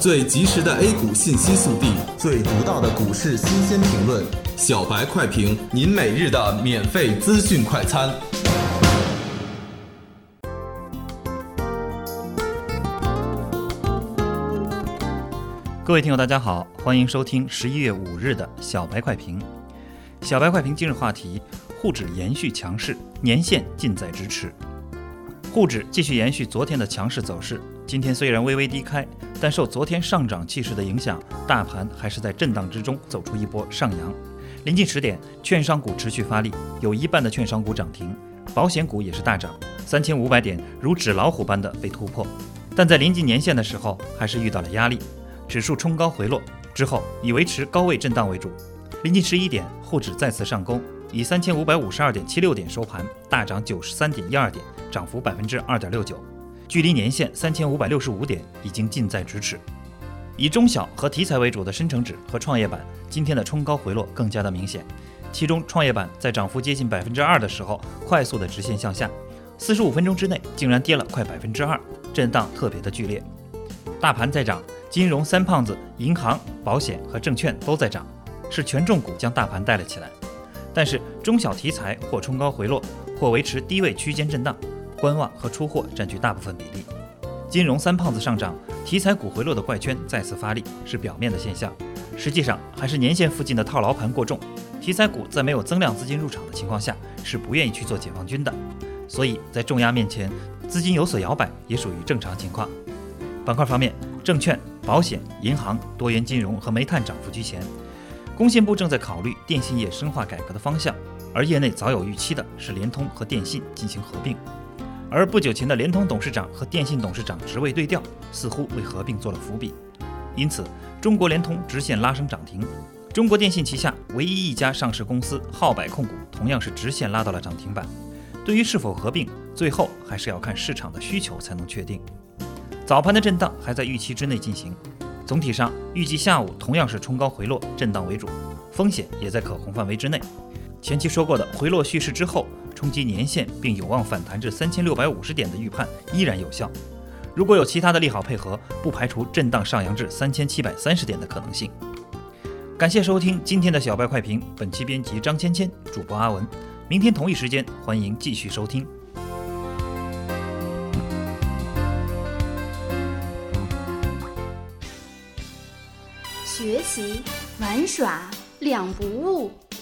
最及时的 A 股信息速递，最独到的股市新鲜评论，小白快评，您每日的免费资讯快餐。各位听友，大家好，欢迎收听十一月五日的小白快评。小白快评今日话题：沪指延续强势，年线近在咫尺。沪指继续延续昨天的强势走势，今天虽然微微低开，但受昨天上涨气势的影响，大盘还是在震荡之中走出一波上扬。临近十点，券商股持续发力，有一半的券商股涨停，保险股也是大涨，三千五百点如纸老虎般的被突破，但在临近年线的时候，还是遇到了压力，指数冲高回落之后，以维持高位震荡为主。临近十一点，沪指再次上攻。以三千五百五十二点七六点收盘，大涨九十三点一二点，涨幅百分之二点六九，距离年线三千五百六十五点已经近在咫尺。以中小和题材为主的深成指和创业板今天的冲高回落更加的明显，其中创业板在涨幅接近百分之二的时候，快速的直线向下，四十五分钟之内竟然跌了快百分之二，震荡特别的剧烈。大盘在涨，金融三胖子、银行、保险和证券都在涨，是权重股将大盘带了起来。但是中小题材或冲高回落，或维持低位区间震荡，观望和出货占据大部分比例。金融三胖子上涨，题材股回落的怪圈再次发力，是表面的现象，实际上还是年线附近的套牢盘过重。题材股在没有增量资金入场的情况下，是不愿意去做解放军的，所以在重压面前，资金有所摇摆也属于正常情况。板块方面，证券、保险、银行、多元金融和煤炭涨幅居前。工信部正在考虑电信业深化改革的方向，而业内早有预期的是联通和电信进行合并。而不久前的联通董事长和电信董事长职位对调，似乎为合并做了伏笔。因此，中国联通直线拉升涨停。中国电信旗下唯一一家上市公司浩百控股同样是直线拉到了涨停板。对于是否合并，最后还是要看市场的需求才能确定。早盘的震荡还在预期之内进行。总体上，预计下午同样是冲高回落，震荡为主，风险也在可控范围之内。前期说过的回落蓄势之后，冲击年线并有望反弹至三千六百五十点的预判依然有效。如果有其他的利好配合，不排除震荡上扬至三千七百三十点的可能性。感谢收听今天的小白快评，本期编辑张芊芊，主播阿文。明天同一时间，欢迎继续收听。学习玩耍两不误，